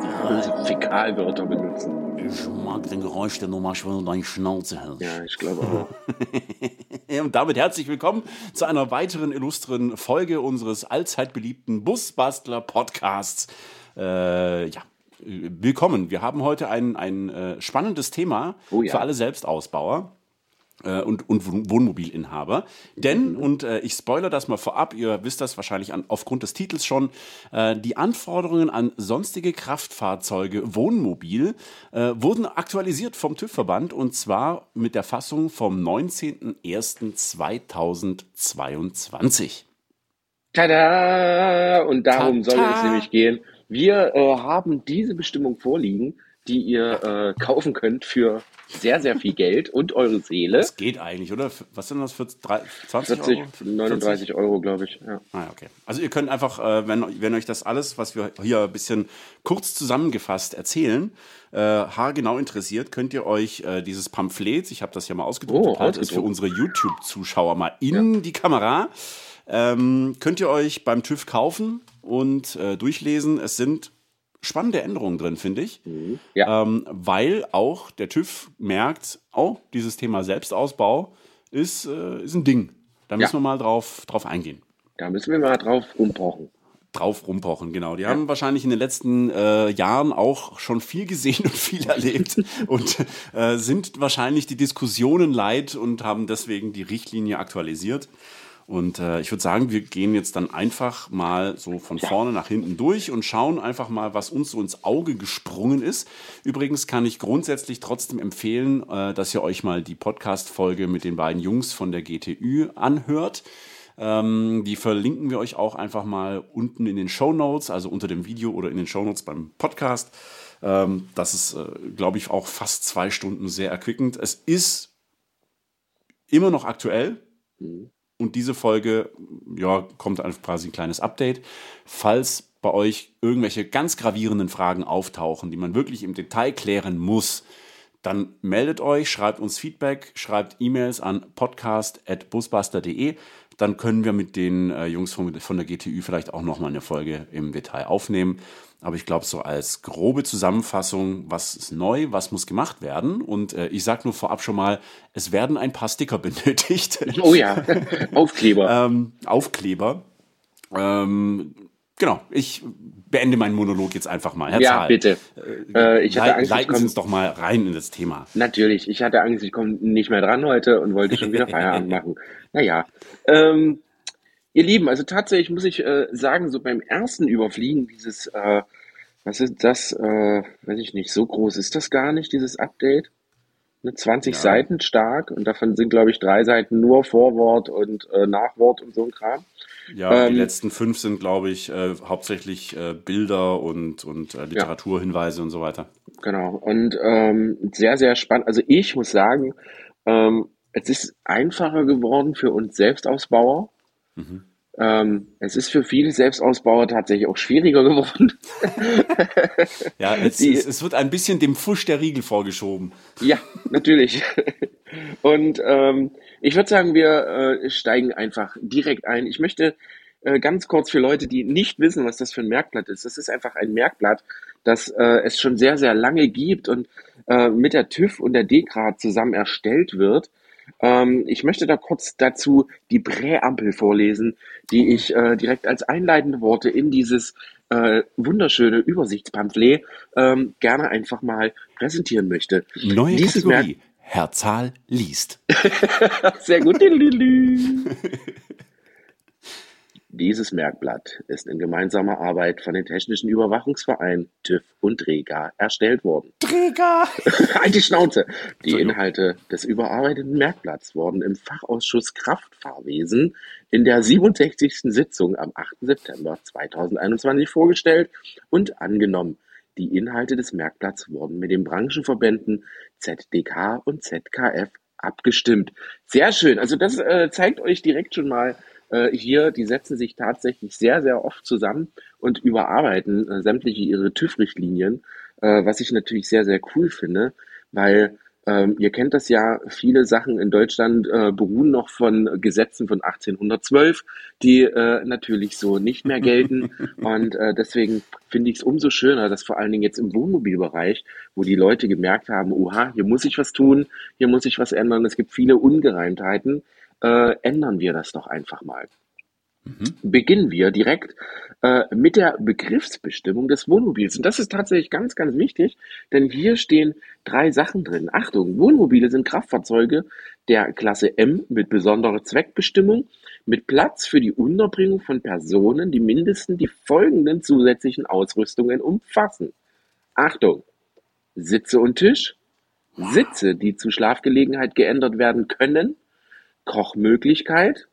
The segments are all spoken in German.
so böse Fäkalwörter benutzen. Ich mag den Geräusch, der nochmal schön deine Schnauze hält. Ja, ich glaube auch. Und damit herzlich willkommen zu einer weiteren illustren Folge unseres allzeit beliebten Busbastler Podcasts. Äh, ja, willkommen. Wir haben heute ein, ein äh, spannendes Thema Oh ja. für alle Selbstausbauer und, und Wohn- Wohnmobilinhaber. Denn, und äh, ich spoilere das mal vorab, ihr wisst das wahrscheinlich an, aufgrund des Titels schon, äh, die Anforderungen an sonstige Kraftfahrzeuge Wohnmobil äh, wurden aktualisiert vom TÜV-Verband und zwar mit der Fassung vom 19.01.2022. Tada! Und darum soll Tada! es nämlich gehen. Wir äh, haben diese Bestimmung vorliegen, die ihr äh, kaufen könnt für sehr, sehr viel Geld und eure Seele. Das geht eigentlich, oder? Was sind das für drei- 20 40, Euro? 39 Euro, glaube ich. Ja. Ah, ja, okay. Also ihr könnt einfach, äh, wenn, wenn euch das alles, was wir hier ein bisschen kurz zusammengefasst erzählen, äh, haargenau interessiert, könnt ihr euch äh, dieses Pamphlet, ich habe das ja mal ausgedruckt, Oh, halte es für unsere YouTube-Zuschauer mal in die Kamera, ähm, könnt ihr euch beim TÜV kaufen und äh, durchlesen. Es sind spannende Änderungen drin, finde ich. Ja. Ähm, weil auch der TÜV merkt, oh, dieses Thema Selbstausbau ist, äh, ist ein Ding. Da müssen Ja. wir mal drauf, drauf eingehen Da müssen wir mal drauf rumpochen. drauf rumpochen, genau. Die haben wahrscheinlich in den letzten äh, Jahren auch schon viel gesehen und viel erlebt und äh, sind wahrscheinlich die Diskussionen leid und haben deswegen die Richtlinie aktualisiert. Und äh, ich würde sagen, wir gehen jetzt dann einfach mal so von vorne nach hinten durch und schauen einfach mal, was uns so ins Auge gesprungen ist. Übrigens kann ich grundsätzlich trotzdem empfehlen, äh, dass ihr euch mal die Podcast-Folge mit den beiden Jungs von der GTÜ anhört. Ähm, die verlinken wir euch auch einfach mal unten in den Show Notes, also unter dem Video oder in den Show Notes beim Podcast. Ähm, das ist, äh, glaube ich, auch fast zwei Stunden sehr erquickend. Es ist immer noch aktuell. Und diese Folge, ja, kommt einfach quasi ein kleines Update. Falls bei euch irgendwelche ganz gravierenden Fragen auftauchen, die man wirklich im Detail klären muss, dann meldet euch, schreibt uns Feedback, schreibt E-Mails an podcast.busbuster.de. Dann können wir mit den äh, Jungs von, der GTÜ vielleicht auch nochmal eine Folge im Detail aufnehmen. Aber ich glaube, so als grobe Zusammenfassung, was ist neu, was muss gemacht werden. Und äh, ich sage nur vorab schon mal, es werden ein paar Sticker benötigt. Oh ja, Aufkleber. ähm, Aufkleber. Ähm, genau, ich beende meinen Monolog jetzt einfach mal. Herr ja, Zahl, bitte. Äh, ich hatte lei- Angst, ich leiten Sie komme uns doch mal rein in das Thema. Natürlich, ich hatte Angst, ich komme nicht mehr dran heute und wollte schon wieder Feierabend machen. Naja, ähm, ihr Lieben, also tatsächlich muss ich äh, sagen, so beim ersten Überfliegen dieses, äh, was ist das, äh, weiß ich nicht, so groß ist das gar nicht, dieses Update. Ne, 20 Ja. Seiten stark und davon sind, glaube ich, drei Seiten nur Vorwort und äh, Nachwort und so ein Kram. Ja, die Ähm, letzten fünf sind, glaube ich, äh, hauptsächlich äh, Bilder und, und äh, Literaturhinweise und so weiter. Genau. Und ähm, sehr, sehr spannend. Also ich muss sagen, ähm, es ist einfacher geworden für uns Selbstausbauer. Mhm. Ähm, es ist für viele Selbstausbauer tatsächlich auch schwieriger geworden. Ja, es, Die- es, es wird ein bisschen dem Fusch der Riegel vorgeschoben. ja, natürlich. Und ähm, ich würde sagen, wir äh, steigen einfach direkt ein. Ich möchte äh, ganz kurz für Leute, die nicht wissen, was das für ein Merkblatt ist. Das ist einfach ein Merkblatt, das äh, es schon sehr, sehr lange gibt und äh, mit der TÜV und der DEKRA zusammen erstellt wird. Ähm, ich möchte da kurz dazu die Präambel vorlesen, die ich äh, direkt als einleitende Worte in dieses äh, wunderschöne Übersichtspamphlet ähm, gerne einfach mal präsentieren möchte. Neue Dieses Kategorie. Herr Zahl liest. Sehr gut. Dieses Merkblatt ist in gemeinsamer Arbeit von den Technischen Überwachungsvereinen TÜV und REGA erstellt worden. Träger! Halt die Schnauze! Die. Inhalte des überarbeiteten Merkblatts wurden im Fachausschuss Kraftfahrwesen in der 67. Sitzung am 8. September 2021 vorgestellt und angenommen. Die Inhalte des Merkblatts wurden mit den Branchenverbänden ZDK und ZKF abgestimmt. Sehr schön. Also das äh, zeigt euch direkt schon mal äh, hier, die setzen sich tatsächlich sehr, sehr oft zusammen und überarbeiten äh, sämtliche ihre TÜV-Richtlinien, äh, was ich natürlich sehr, sehr cool finde, weil Ähm, ihr kennt das ja, viele Sachen in Deutschland äh, beruhen noch von Gesetzen von 1812, die äh, natürlich so nicht mehr gelten. Und äh, deswegen finde ich es umso schöner, dass vor allen Dingen jetzt im Wohnmobilbereich, wo die Leute gemerkt haben, oha, hier muss ich was tun, hier muss ich was ändern, es gibt viele Ungereimtheiten, äh, ändern wir das doch einfach mal. Mhm. Beginnen wir direkt äh, mit der Begriffsbestimmung des Wohnmobils. Und das ist tatsächlich ganz, ganz wichtig, denn hier stehen drei Sachen drin. Achtung, Wohnmobile sind Kraftfahrzeuge der Klasse M mit besonderer Zweckbestimmung, mit Platz für die Unterbringung von Personen, die mindestens die folgenden zusätzlichen Ausrüstungen umfassen. Achtung, Sitze und Tisch, Sitze, die zu Schlafgelegenheit geändert werden können, Kochmöglichkeit,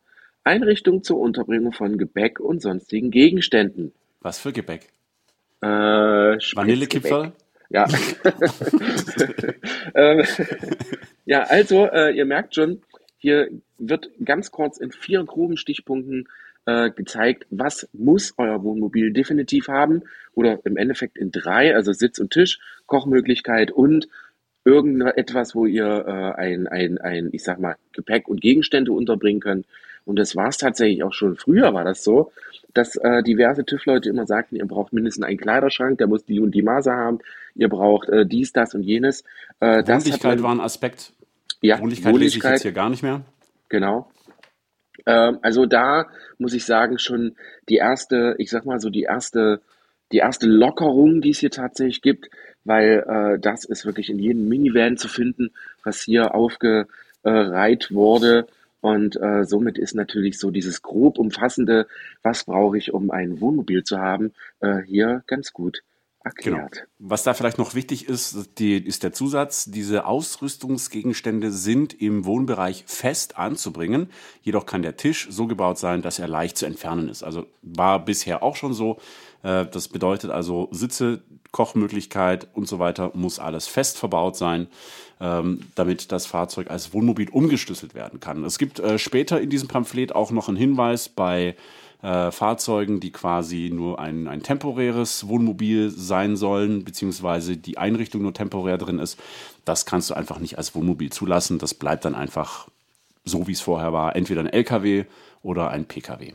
Einrichtung zur Unterbringung von Gebäck und sonstigen Gegenständen. Was für Gebäck? Äh, Vanillekipferl? Ja. ähm, ja, also, äh, ihr merkt schon, hier wird ganz kurz in vier groben Stichpunkten äh, gezeigt, was muss euer Wohnmobil definitiv haben oder im Endeffekt in drei, also Sitz und Tisch, Kochmöglichkeit und irgendetwas, wo ihr äh, ein, ein, ein, ich sag mal, Gepäck und Gegenstände unterbringen könnt. Und das war es tatsächlich auch schon. Früher war das so, dass äh, diverse TÜV-Leute immer sagten, ihr braucht mindestens einen Kleiderschrank, der muss die und die Maße haben, ihr braucht äh, dies, das und jenes. Äh, Wohnlichkeit war ein Aspekt. Ja, Wohnlichkeit, Wohnlichkeit lese ich jetzt hier gar nicht mehr. Genau. Ähm, also da muss ich sagen, schon die erste, ich sag mal so, die erste, die erste Lockerung, die es hier tatsächlich gibt, weil äh, das ist wirklich in jedem Minivan zu finden, was hier aufgereiht wurde. Und äh, somit ist natürlich so dieses grob umfassende, was brauche ich, um ein Wohnmobil zu haben, äh, hier ganz gut erklärt. Genau. Was da vielleicht noch wichtig ist, die, ist der Zusatz, diese Ausrüstungsgegenstände sind im Wohnbereich fest anzubringen. Jedoch kann der Tisch so gebaut sein, dass er leicht zu entfernen ist. Also war bisher auch schon so. Äh, das bedeutet also Sitze, Kochmöglichkeit und so weiter muss alles fest verbaut sein, ähm, damit das Fahrzeug als Wohnmobil umgeschlüsselt werden kann. Es gibt äh, später in diesem Pamphlet auch noch einen Hinweis bei äh, Fahrzeugen, die quasi nur ein, ein temporäres Wohnmobil sein sollen, beziehungsweise die Einrichtung nur temporär drin ist. Das kannst du einfach nicht als Wohnmobil zulassen. Das bleibt dann einfach so, wie es vorher war, entweder ein LKW oder ein PKW.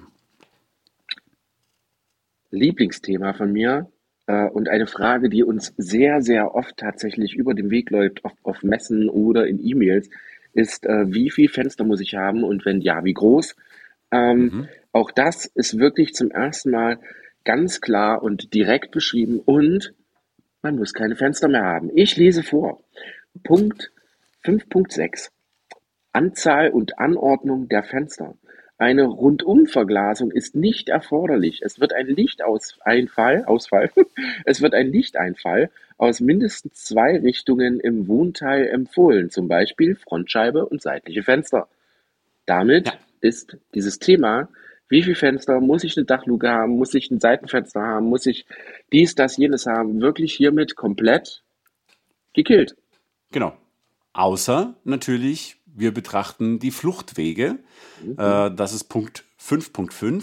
Lieblingsthema von mir äh, und eine Frage, die uns sehr, sehr oft tatsächlich über den Weg läuft, auf, auf Messen oder in E-Mails, ist, äh, wie viel Fenster muss ich haben und wenn ja, wie groß? Ähm, mhm. Auch das ist wirklich zum ersten Mal ganz klar und direkt beschrieben und man muss keine Fenster mehr haben. Ich lese vor. Punkt 5.6. Anzahl und Anordnung der Fenster. Eine Rundumverglasung ist nicht erforderlich. Es wird ein Lichteinfall, Ausfall, es wird ein Lichteinfall aus mindestens zwei Richtungen im Wohnteil empfohlen, zum Beispiel Frontscheibe und seitliche Fenster. Damit ja. ist dieses Thema, wie viele Fenster, muss ich eine Dachluke haben, muss ich ein Seitenfenster haben, muss ich dies, das, jenes haben, wirklich hiermit komplett gekillt. Genau. Außer natürlich wir betrachten die Fluchtwege. Mhm. Äh, das ist Punkt 5.5.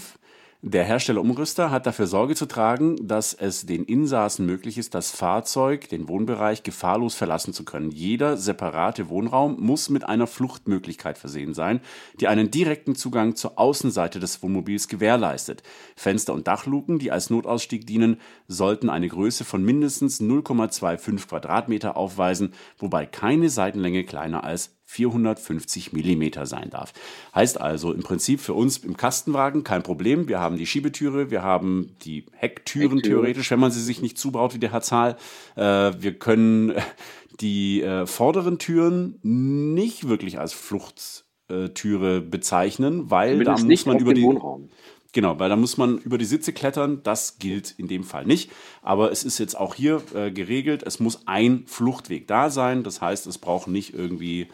Der Hersteller Umrüster hat dafür Sorge zu tragen, dass es den Insassen möglich ist, das Fahrzeug, den Wohnbereich gefahrlos verlassen zu können. Jeder separate Wohnraum muss mit einer Fluchtmöglichkeit versehen sein, die einen direkten Zugang zur Außenseite des Wohnmobils gewährleistet. Fenster und Dachluken, die als Notausstieg dienen, sollten eine Größe von mindestens 0,25 Quadratmeter aufweisen, wobei keine Seitenlänge kleiner als 450 Millimeter sein darf. Heißt also im Prinzip für uns im Kastenwagen kein Problem. Wir haben die Schiebetüre, wir haben die Hecktüren Hecktüre. theoretisch, wenn man sie sich nicht zubaut wie der Herr Zahl. Äh, wir können die äh, vorderen Türen nicht wirklich als Fluchttüre bezeichnen, weil Zumindest da muss man über die Wohnraum. Genau, weil da muss man über die Sitze klettern. Das gilt in dem Fall nicht. Aber es ist jetzt auch hier äh, geregelt. Es muss ein Fluchtweg da sein. Das heißt, es braucht nicht irgendwie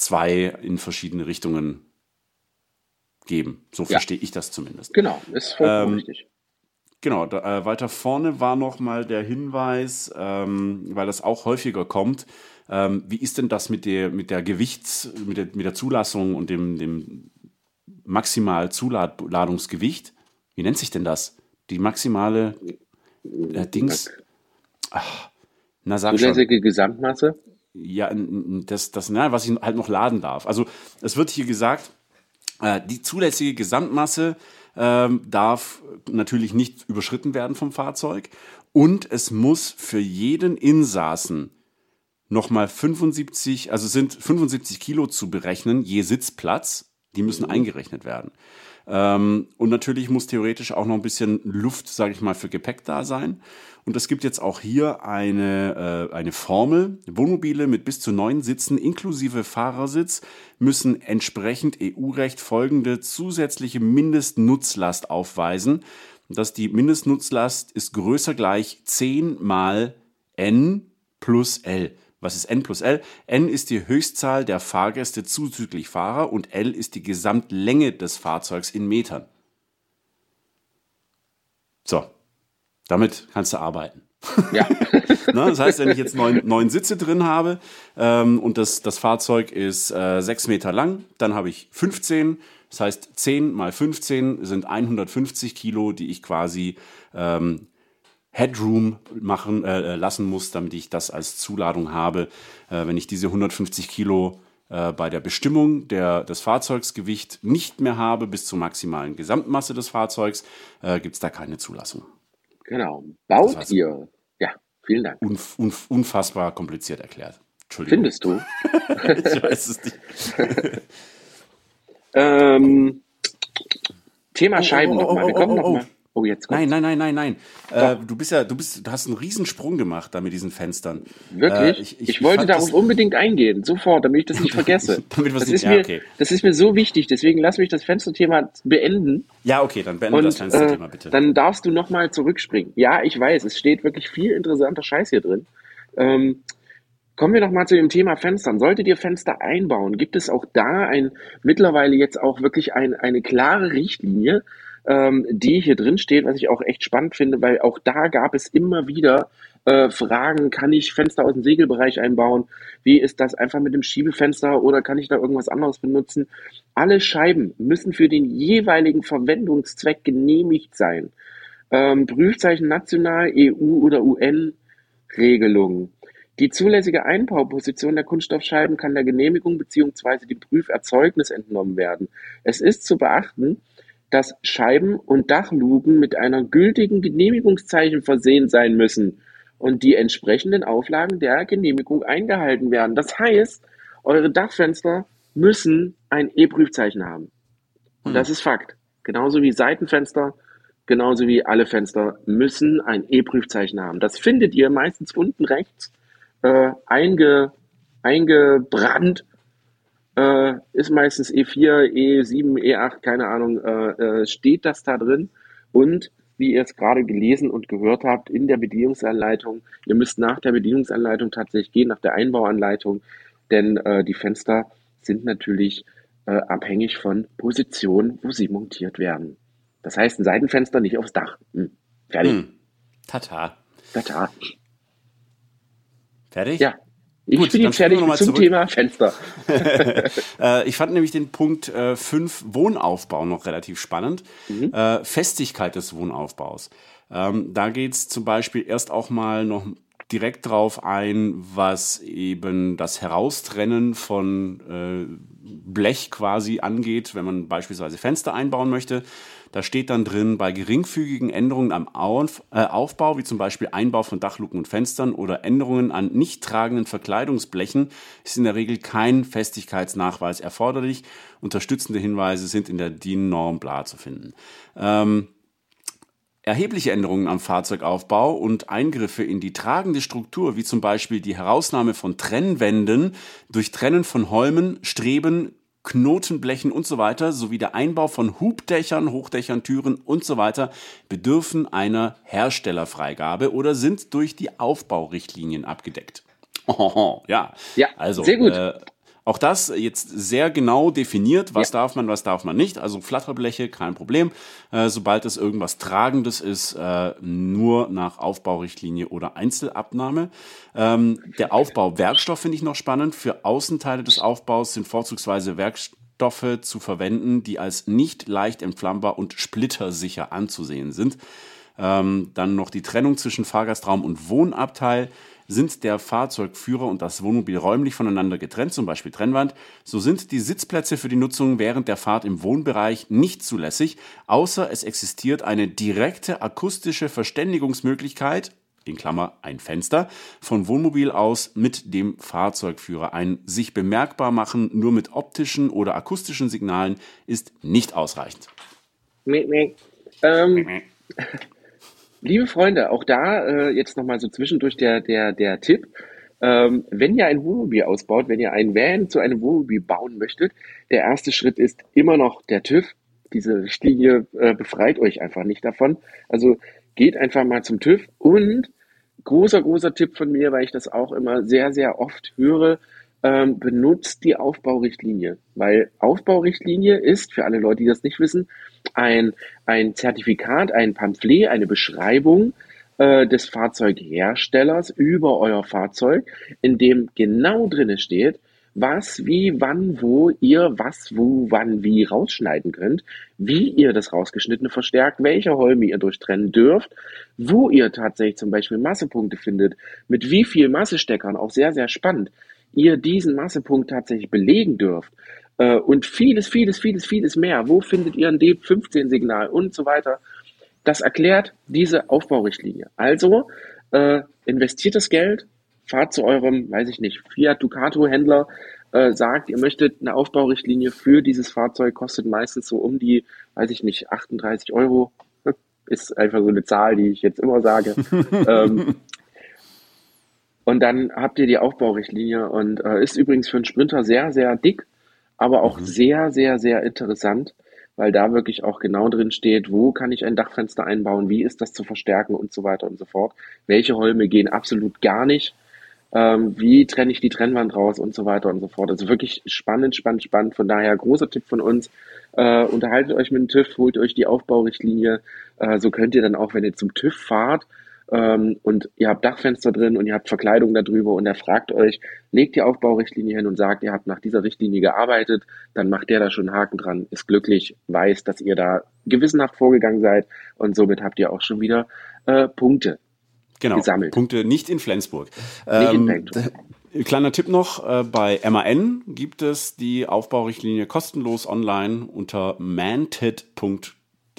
zwei in verschiedene Richtungen geben. So ja. verstehe ich das zumindest. Genau, ist vollkommen ähm, richtig. Genau, da, äh, weiter vorne war noch mal der Hinweis, ähm, weil das auch häufiger kommt. Ähm, wie ist denn das mit der, mit der Gewichts-, mit der, mit der Zulassung und dem, dem maximal Zuladungsgewicht? Wie nennt sich denn das? Die maximale äh, Dings. Ach, na sag Zulässige schon. Gesamtmasse? Ja, das, das, na, was ich halt noch laden darf. Also es wird hier gesagt, äh, die zulässige Gesamtmasse ähm, darf natürlich nicht überschritten werden vom Fahrzeug und es muss für jeden Insassen nochmal 75, also sind 75 Kilo zu berechnen, je Sitzplatz, die müssen mhm. eingerechnet werden. Ähm, und natürlich muss theoretisch auch noch ein bisschen Luft, sage ich mal, für Gepäck da sein. Und es gibt jetzt auch hier eine, äh, eine Formel. Wohnmobile mit bis zu neun Sitzen inklusive Fahrersitz müssen entsprechend EU-Recht folgende zusätzliche Mindestnutzlast aufweisen. Dass die Mindestnutzlast ist größer gleich 10 mal N plus L. Was ist N plus L? N ist die Höchstzahl der Fahrgäste zuzüglich Fahrer und L ist die Gesamtlänge des Fahrzeugs in Metern. So, damit kannst du arbeiten. Ja. ne, das heißt, wenn ich jetzt neun, neun Sitze drin habe ähm, und das, das Fahrzeug ist äh, sechs Meter lang, dann habe ich 15. Das heißt, 10 mal 15 sind 150 Kilo, die ich quasi ähm, Headroom machen äh, lassen muss, damit ich das als Zuladung habe. Äh, wenn ich diese 150 Kilo äh, bei der Bestimmung der, des Fahrzeugsgewicht nicht mehr habe bis zur maximalen Gesamtmasse des Fahrzeugs, äh, gibt es da keine Zulassung. Genau. Baut das ihr? Ja, vielen Dank. Unf unf unfassbar kompliziert erklärt. Entschuldigung. Findest du? ich weiß es nicht. ähm, Thema Scheiben oh, oh, oh, nochmal. Wir kommen oh, oh, nochmal. Oh, jetzt kommt's. Nein, nein, nein, nein, nein. Äh, du bist ja, du bist, du hast einen Riesensprung gemacht da mit diesen Fenstern. Wirklich? Äh, ich, ich, ich, wollte darauf unbedingt eingehen, sofort, damit ich das nicht vergesse. damit das, ist ja, mir, okay. das ist mir so wichtig, deswegen lass mich das Fensterthema beenden. Ja, okay, dann beende Und, das Fensterthema äh, bitte. Dann darfst du nochmal zurückspringen. Ja, ich weiß, es steht wirklich viel interessanter Scheiß hier drin. Ähm, Kommen wir noch mal zu dem Thema Fenstern. Solltet ihr Fenster einbauen, gibt es auch da ein mittlerweile jetzt auch wirklich ein, eine klare Richtlinie, ähm, die hier drin steht, was ich auch echt spannend finde, weil auch da gab es immer wieder äh, Fragen, kann ich Fenster aus dem Segelbereich einbauen? Wie ist das einfach mit dem Schiebefenster oder kann ich da irgendwas anderes benutzen? Alle Scheiben müssen für den jeweiligen Verwendungszweck genehmigt sein. Ähm, Prüfzeichen national, EU oder UN Regelungen. Die zulässige Einbauposition der Kunststoffscheiben kann der Genehmigung bzw. dem Prüferzeugnis entnommen werden. Es ist zu beachten, dass Scheiben und Dachluken mit einer gültigen Genehmigungszeichen versehen sein müssen und die entsprechenden Auflagen der Genehmigung eingehalten werden. Das heißt, eure Dachfenster müssen ein E-Prüfzeichen haben. Und das hm. ist Fakt. Genauso wie Seitenfenster, genauso wie alle Fenster müssen ein E-Prüfzeichen haben. Das findet ihr meistens unten rechts äh, einge, eingebrannt äh, ist meistens E4, E7, E8, keine Ahnung, äh, äh, steht das da drin. Und wie ihr es gerade gelesen und gehört habt, in der Bedienungsanleitung, ihr müsst nach der Bedienungsanleitung tatsächlich gehen, nach der Einbauanleitung, denn äh, die Fenster sind natürlich äh, abhängig von Position, wo sie montiert werden. Das heißt, ein Seitenfenster nicht aufs Dach. Hm. Fertig. Hm. Tata. Tata. Fertig? Ja. Ich Gut, bin jetzt fertig zum zurück. Thema Fenster. äh, ich fand nämlich den Punkt 5 äh, Wohnaufbau noch relativ spannend. Mhm. Äh, Festigkeit des Wohnaufbaus. Ähm, da geht es zum Beispiel erst auch mal noch direkt drauf ein, was eben das Heraustrennen von Blech quasi angeht, wenn man beispielsweise Fenster einbauen möchte. Da steht dann drin, bei geringfügigen Änderungen am äh, Aufbau, wie zum Beispiel Einbau von Dachluken und Fenstern oder Änderungen an nicht tragenden Verkleidungsblechen, ist in der Regel kein Festigkeitsnachweis erforderlich. Unterstützende Hinweise sind in der DIN-Norm bla zu finden. Ähm, Erhebliche Änderungen am Fahrzeugaufbau und Eingriffe in die tragende Struktur, wie zum Beispiel die Herausnahme von Trennwänden durch Trennen von Holmen, Streben, Knotenblechen und so weiter sowie der Einbau von Hubdächern, Hochdächern, Türen und so weiter bedürfen einer Herstellerfreigabe oder sind durch die Aufbaurichtlinien abgedeckt. Oh, ja. ja, also sehr gut. Äh, auch das jetzt sehr genau definiert, was ja. darf man, was darf man nicht. Also Flatterbleche, kein Problem. Äh, sobald es irgendwas Tragendes ist, äh, nur nach Aufbaurichtlinie oder Einzelabnahme. Ähm, der Aufbau Werkstoff finde ich noch spannend. Für Außenteile des Aufbaus sind vorzugsweise Werkstoffe zu verwenden, die als nicht leicht entflammbar und splittersicher anzusehen sind. Ähm, dann noch die Trennung zwischen Fahrgastraum und Wohnabteil Sind der Fahrzeugführer und das Wohnmobil räumlich voneinander getrennt, zum Beispiel Trennwand, so sind die Sitzplätze für die Nutzung während der Fahrt im Wohnbereich nicht zulässig, außer es existiert eine direkte akustische Verständigungsmöglichkeit in Klammer ein Fenster, von Wohnmobil aus mit dem Fahrzeugführer. Ein sich bemerkbar machen nur mit optischen oder akustischen Signalen ist nicht ausreichend. Ähm, liebe Freunde, auch da äh, jetzt nochmal so zwischendurch der, der, der Tipp. Ähm, wenn ihr ein Wohnmobil ausbaut, wenn ihr ein Van zu einem Wohnmobil bauen möchtet, der erste Schritt ist immer noch der TÜV. Diese Richtlinie äh, befreit euch einfach nicht davon. Also geht einfach mal zum TÜV und großer, großer Tipp von mir, weil ich das auch immer sehr, sehr oft höre, ähm, benutzt die Aufbaurichtlinie. Weil Aufbaurichtlinie ist, für alle Leute, die das nicht wissen, ein, ein Zertifikat, ein Pamphlet, eine Beschreibung äh, des Fahrzeugherstellers über euer Fahrzeug, in dem genau drinne steht, was, wie, wann, wo ihr was, wo, wann, wie rausschneiden könnt, wie ihr das rausgeschnittene verstärkt, welche Holme ihr durchtrennen dürft, wo ihr tatsächlich zum Beispiel Massepunkte findet, mit wie viel Massesteckern, auch sehr, sehr spannend, ihr diesen Massepunkt tatsächlich belegen dürft äh, und vieles, vieles, vieles, vieles mehr. Wo findet ihr ein D15-Signal und so weiter? Das erklärt diese Aufbaurichtlinie. Also äh, investiert das Geld, fahrt zu eurem, weiß ich nicht, Fiat Ducato Händler, äh, sagt, ihr möchtet eine Aufbaurichtlinie für dieses Fahrzeug, kostet meistens so um die, weiß ich nicht, 38 Euro. Ist einfach so eine Zahl, die ich jetzt immer sage. ähm, und dann habt ihr die Aufbaurichtlinie und äh, ist übrigens für einen Sprinter sehr, sehr dick, aber auch mhm. sehr, sehr, sehr interessant, weil da wirklich auch genau drin steht, wo kann ich ein Dachfenster einbauen, wie ist das zu verstärken und so weiter und so fort. Welche Holme gehen absolut gar nicht ähm, wie trenne ich die Trennwand raus und so weiter und so fort. Also wirklich spannend, spannend, spannend. Von daher großer Tipp von uns. Äh, unterhaltet euch mit dem TÜV, holt euch die Aufbaurichtlinie. Äh, so könnt ihr dann auch, wenn ihr zum TÜV fahrt ähm, und ihr habt Dachfenster drin und ihr habt Verkleidung darüber und er fragt euch, legt die Aufbaurichtlinie hin und sagt, ihr habt nach dieser Richtlinie gearbeitet, dann macht der da schon einen Haken dran, ist glücklich, weiß, dass ihr da gewissenhaft vorgegangen seid und somit habt ihr auch schon wieder äh, Punkte genau, gesammelt. Punkte nicht in Flensburg. Nicht ähm, in Flensburg. Kleiner Tipp noch, äh, bei MAN gibt es die Aufbaurichtlinie kostenlos online unter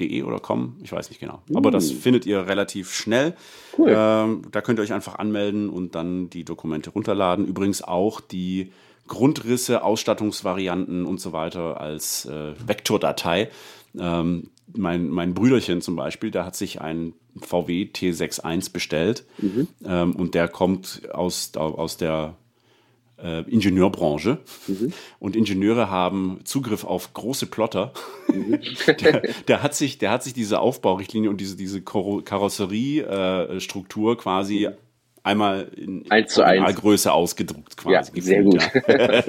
manted.de oder com, ich weiß nicht genau. Aber das uh. findet ihr relativ schnell. Cool. Ähm, da könnt ihr euch einfach anmelden und dann die Dokumente runterladen. Übrigens auch die Grundrisse, Ausstattungsvarianten und so weiter als äh, Vektordatei. Ähm, mein, mein Brüderchen zum Beispiel, der hat sich einen VW T61 bestellt mhm. ähm, und der kommt aus, aus der äh, Ingenieurbranche mhm. und Ingenieure haben Zugriff auf große Plotter. Mhm. der, der, hat sich, der hat sich diese Aufbaurichtlinie und diese, diese Karosseriestruktur äh, quasi einmal in Größe ausgedruckt quasi. Ja, sehr gut. Ja.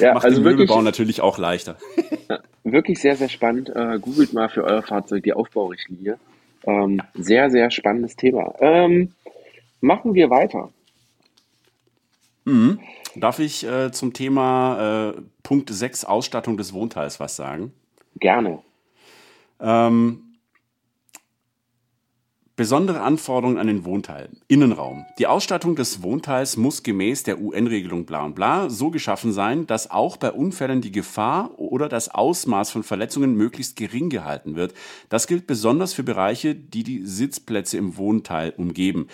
ja, Macht also den Möbelbau natürlich auch leichter. wirklich sehr, sehr spannend. Äh, googelt mal für euer Fahrzeug die Aufbaurichtlinie. Ähm, sehr, sehr spannendes Thema. Ähm, machen wir weiter. Mhm. Darf ich äh, zum Thema äh, Punkt 6 Ausstattung des Wohnteils was sagen? Gerne. Ähm, Besondere Anforderungen an den Wohnteil. Innenraum. Die Ausstattung des Wohnteils muss gemäß der UN-Regelung bla und bla so geschaffen sein, dass auch bei Unfällen die Gefahr oder das Ausmaß von Verletzungen möglichst gering gehalten wird. Das gilt besonders für Bereiche, die die Sitzplätze im Wohnteil umgeben.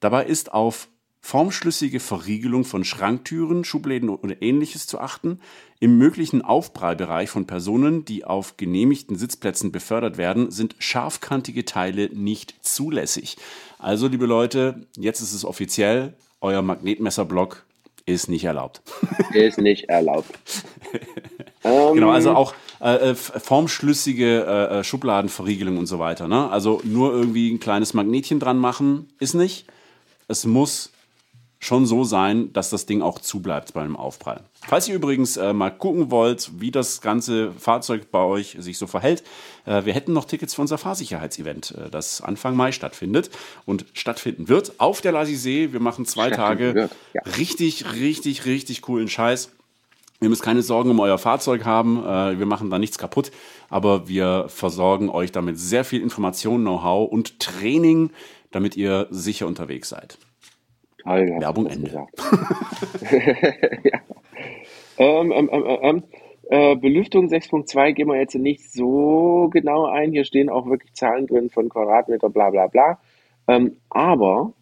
Dabei ist auf formschlüssige Verriegelung von Schranktüren, Schubläden oder ähnliches zu achten, im möglichen Aufprallbereich von Personen, die auf genehmigten Sitzplätzen befördert werden, sind scharfkantige Teile nicht zulässig. Also, liebe Leute, jetzt ist es offiziell, euer Magnetmesserblock ist nicht erlaubt. Ist nicht erlaubt. genau, also auch äh, äh formschlüssige äh, äh, Schubladenverriegelung und so weiter. Ne? Also nur irgendwie ein kleines Magnetchen dran machen ist nicht. Es muss schon so sein, dass das Ding auch zubleibt beim Aufprall. Falls ihr übrigens äh, mal gucken wollt, wie das ganze Fahrzeug bei euch sich so verhält, äh, wir hätten noch Tickets für unser Fahrsicherheitsevent, äh, das Anfang Mai stattfindet und stattfinden wird auf der Lasisee. Wir machen zwei Tage ja. richtig, richtig, richtig coolen Scheiß. Ihr müsst keine Sorgen um euer Fahrzeug haben. Äh, wir machen da nichts kaputt, aber wir versorgen euch damit sehr viel Information, Know-how und Training, damit ihr sicher unterwegs seid. Hast Werbung Ende. ja. ähm, ähm, ähm, ähm, äh, Belüftung 6.2 gehen wir jetzt nicht so genau ein. Hier stehen auch wirklich Zahlen drin von Quadratmeter, bla bla bla. Ähm, aber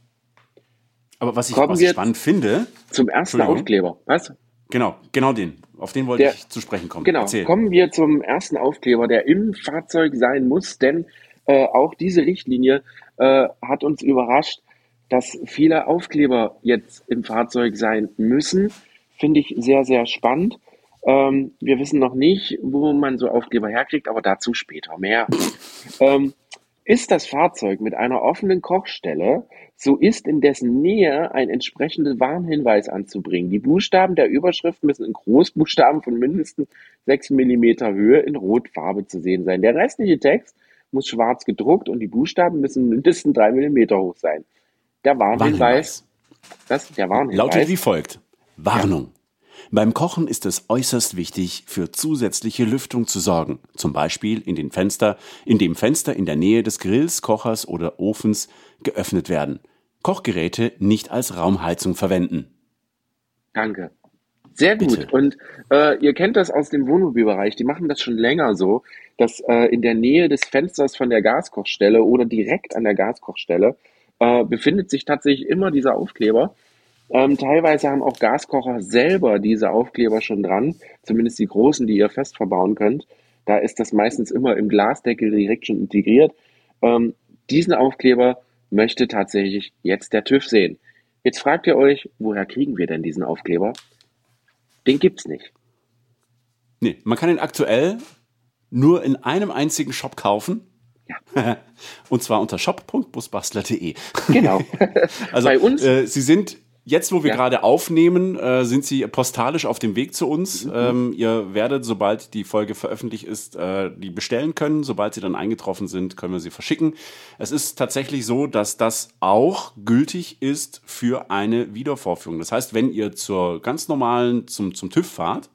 Aber was ich, was ich spannend finde, zum ersten. Aufkleber. Was? genau, genau den. Auf den wollte Der- ich zu sprechen kommen. Genau, Erzähl. kommen wir zum ersten Aufkleber, der im Fahrzeug sein muss, denn äh, auch diese Richtlinie äh, hat uns überrascht, dass viele Aufkleber jetzt im Fahrzeug sein müssen. Finde ich sehr, sehr spannend. Ähm, wir wissen noch nicht, wo man so Aufkleber herkriegt, aber dazu später mehr. ähm, ist das Fahrzeug mit einer offenen Kochstelle, so ist in dessen Nähe ein entsprechender Warnhinweis anzubringen. Die Buchstaben der Überschrift müssen in Großbuchstaben von mindestens 6 mm Höhe in Rotfarbe zu sehen sein. Der restliche Text muss schwarz gedruckt und die Buchstaben müssen mindestens 3 mm hoch sein. Der Warnhinweis, das, der Warnhinweis, Lautet wie folgt. Warnung. Beim Kochen ist es äußerst wichtig, für zusätzliche Lüftung zu sorgen. Zum Beispiel in den Fenster, in dem Fenster in der Nähe des Grills, Kochers oder Ofens geöffnet werden. Kochgeräte nicht als Raumheizung verwenden. Danke. Sehr gut. Bitte. Und äh, ihr kennt das aus dem Wohnmobilbereich. Die machen das schon länger so, dass äh, in der Nähe des Fensters von der Gaskochstelle oder direkt an der Gaskochstelle äh, befindet sich tatsächlich immer dieser Aufkleber. Ähm, teilweise haben auch Gaskocher selber diese Aufkleber schon dran, zumindest die großen, die ihr fest verbauen könnt. Da ist das meistens immer im Glasdeckel direkt schon integriert. Ähm, diesen Aufkleber möchte tatsächlich jetzt der TÜV sehen. Jetzt fragt ihr euch, woher kriegen wir denn diesen Aufkleber? Den gibt's nicht. Nee, man kann ihn aktuell nur in einem einzigen Shop kaufen. Ja. Und zwar unter shop.busbastler.de. Genau. Also Bei uns? Äh, Sie sind jetzt, wo wir Ja. gerade aufnehmen, äh, sind Sie postalisch auf dem Weg zu uns. Mhm. Ähm, ihr werdet, sobald die Folge veröffentlicht ist, äh, die bestellen können. Sobald sie dann eingetroffen sind, können wir sie verschicken. Es ist tatsächlich so, dass das auch gültig ist für eine Wiedervorführung. Das heißt, wenn ihr zur ganz normalen, zum, zum TÜV fahrt,